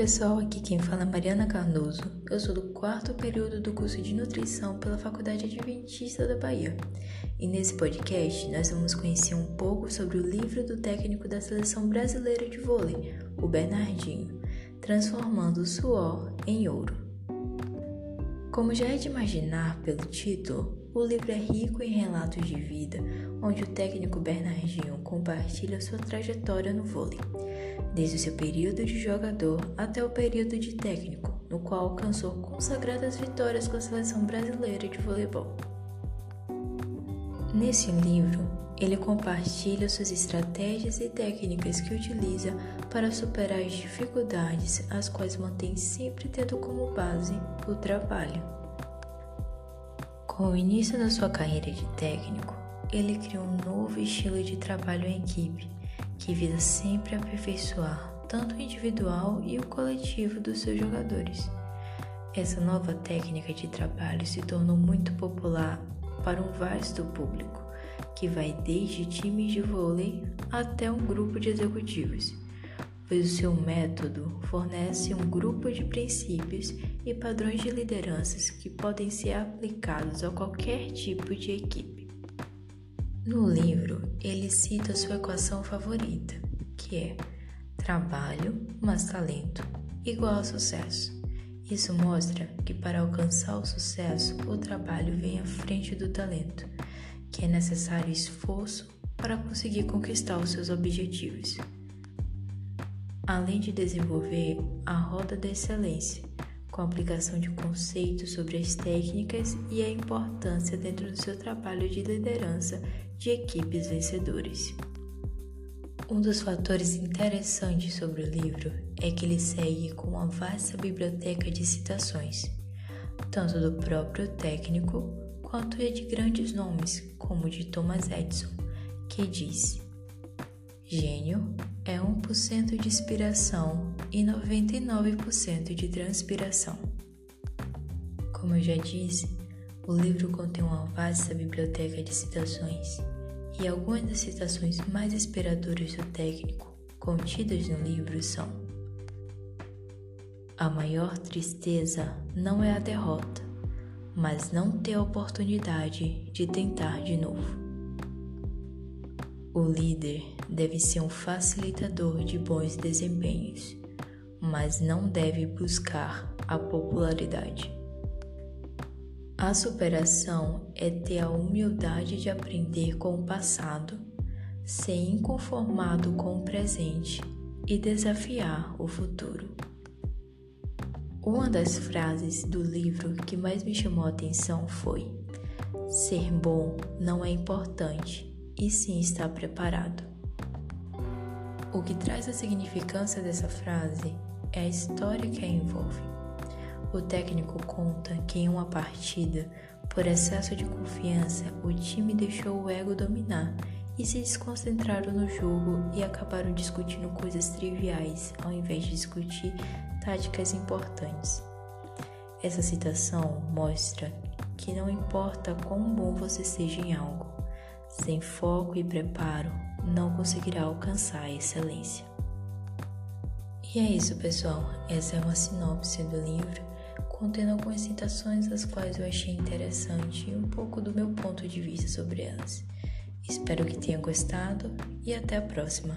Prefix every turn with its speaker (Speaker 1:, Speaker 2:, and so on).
Speaker 1: pessoal, aqui quem fala é Mariana Cardoso. Eu sou do quarto período do curso de nutrição pela Faculdade Adventista da Bahia. E nesse podcast nós vamos conhecer um pouco sobre o livro do técnico da seleção brasileira de vôlei, o Bernardinho, transformando o suor em ouro. Como já é de imaginar pelo título, o livro é rico em relatos de vida, onde o técnico Bernardinho compartilha sua trajetória no vôlei desde o seu período de jogador até o período de técnico, no qual alcançou consagradas vitórias com a seleção brasileira de voleibol. Nesse livro, ele compartilha suas estratégias e técnicas que utiliza para superar as dificuldades, as quais mantém sempre tendo como base o trabalho. Com o início da sua carreira de técnico, ele criou um novo estilo de trabalho em equipe, que visa sempre aperfeiçoar tanto o individual e o coletivo dos seus jogadores. Essa nova técnica de trabalho se tornou muito popular para um vasto público, que vai desde times de vôlei até um grupo de executivos, pois o seu método fornece um grupo de princípios e padrões de lideranças que podem ser aplicados a qualquer tipo de equipe. No livro, ele cita sua equação favorita, que é trabalho mais talento igual a sucesso. Isso mostra que para alcançar o sucesso, o trabalho vem à frente do talento, que é necessário esforço para conseguir conquistar os seus objetivos. Além de desenvolver a roda da excelência, com aplicação de conceitos sobre as técnicas e a importância dentro do seu trabalho de liderança de equipes vencedoras. Um dos fatores interessantes sobre o livro é que ele segue com uma vasta biblioteca de citações, tanto do próprio técnico quanto de grandes nomes, como de Thomas Edison, que diz: Gênio é 1% de inspiração e 99% de transpiração. Como eu já disse, o livro contém uma vasta biblioteca de citações, e algumas das citações mais inspiradoras do técnico contidas no livro são: A maior tristeza não é a derrota, mas não ter a oportunidade de tentar de novo. O líder deve ser um facilitador de bons desempenhos, mas não deve buscar a popularidade. A superação é ter a humildade de aprender com o passado, ser inconformado com o presente e desafiar o futuro. Uma das frases do livro que mais me chamou a atenção foi: Ser bom não é importante, e sim estar preparado. O que traz a significância dessa frase é a história que a envolve. O técnico conta que em uma partida, por excesso de confiança, o time deixou o ego dominar e se desconcentraram no jogo e acabaram discutindo coisas triviais ao invés de discutir táticas importantes. Essa citação mostra que não importa quão bom você seja em algo, sem foco e preparo, não conseguirá alcançar a excelência. E é isso, pessoal. Essa é uma sinopse do livro, contendo algumas citações as quais eu achei interessante e um pouco do meu ponto de vista sobre elas. Espero que tenha gostado e até a próxima.